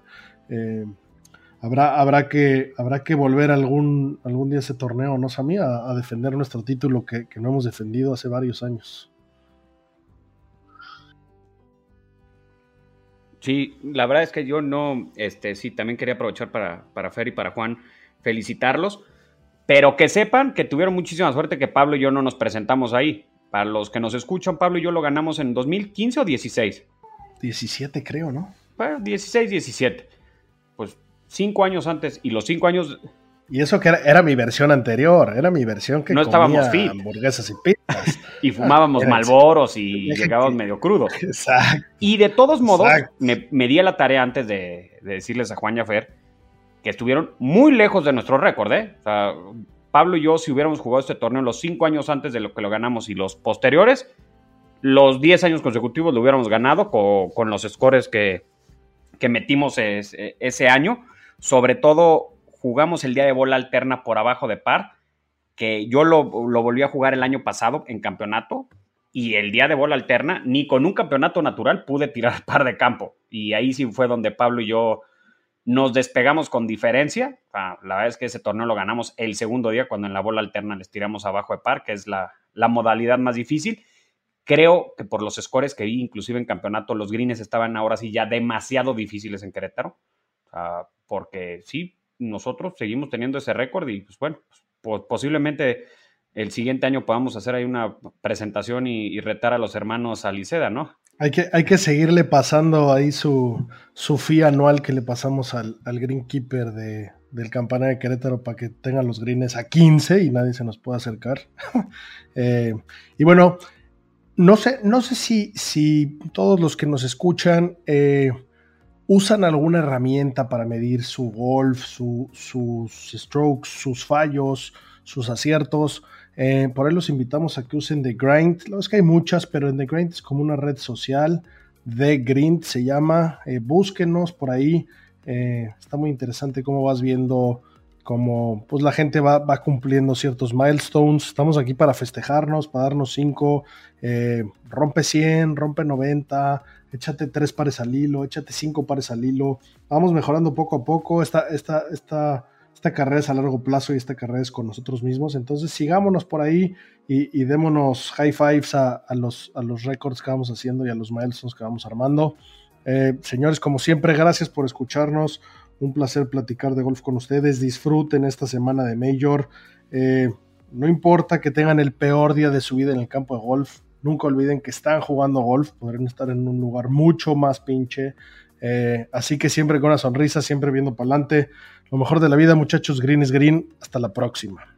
Habrá, habrá, que, habrá que volver algún, algún día ese torneo, ¿no, Sammy? A, a defender nuestro título que, que no hemos defendido hace varios años. Sí, la verdad es que yo no, este, sí, también quería aprovechar para, para Fer y para Juan felicitarlos, pero que sepan que tuvieron muchísima suerte que Pablo y yo no nos presentamos ahí. Para los que nos escuchan, Pablo y yo lo ganamos en 2015 o 16. 17 creo, ¿no? Bueno, 16, 17. Cinco años antes y los cinco años y eso que era, mi versión anterior, era mi versión que no estábamos fit. hamburguesas y pizzas. y fumábamos malboros y llegábamos medio crudos. Exacto. Y de todos modos, me, di a la tarea antes de, decirles a Juan Yafer que estuvieron muy lejos de nuestro récord, ¿eh? O sea, Pablo y yo, si hubiéramos jugado este torneo los cinco años antes de lo que lo ganamos y los posteriores, los 10 años consecutivos lo hubiéramos ganado con, los scores que, que metimos ese año. Sobre todo jugamos el día de bola alterna por abajo de par, que yo lo, volví a jugar el año pasado en campeonato, y el día de bola alterna, ni con un campeonato natural pude tirar par de campo. Y ahí sí fue donde Pablo y yo nos despegamos con diferencia. la verdad es que ese torneo lo ganamos el segundo día cuando en la bola alterna les tiramos abajo de par, que es la, la modalidad más difícil. Creo que por los scores que vi, inclusive en campeonato, los greens estaban ahora sí ya demasiado difíciles en Querétaro. Porque sí, nosotros seguimos teniendo ese récord y pues bueno, pues, posiblemente el siguiente año podamos hacer ahí una presentación y, retar a los hermanos Aliceda, ¿no? Hay que, hay que seguirle pasando ahí su, su fee anual que le pasamos al, al Greenkeeper de, del campanario de Querétaro para que tengan los greens a 15 y nadie se nos pueda acercar. Eh, y bueno, no sé, no sé si, si todos los que nos escuchan eh, usan alguna herramienta para medir su golf, sus strokes, sus fallos, sus aciertos. Eh, por ahí los invitamos a que usen The Grind. La es que hay muchas, pero en The Grind es como una red social. The Grind se llama. Eh, búsquenos por ahí. Eh, está muy interesante cómo vas viendo cómo pues la gente va, va, cumpliendo ciertos milestones. Estamos aquí para festejarnos, para darnos cinco. rompe 100, rompe 90, échate tres pares al hilo, échate cinco pares al hilo. Vamos mejorando poco a poco. Esta, esta, esta, esta carrera es a largo plazo y esta carrera es con nosotros mismos. Entonces sigámonos por ahí y, démonos high fives a, los, a los récords que vamos haciendo y a los milestones que vamos armando. Eh, señores, como siempre, gracias por escucharnos. Un placer platicar de golf con ustedes. Disfruten esta semana de Major. Eh, no importa que tengan el peor día de su vida en el campo de golf, Nunca olviden que están jugando golf, podrían estar en un lugar mucho más pinche. Eh, así que siempre con una sonrisa, siempre viendo para adelante. Lo mejor de la vida, muchachos. Green is green. Hasta la próxima.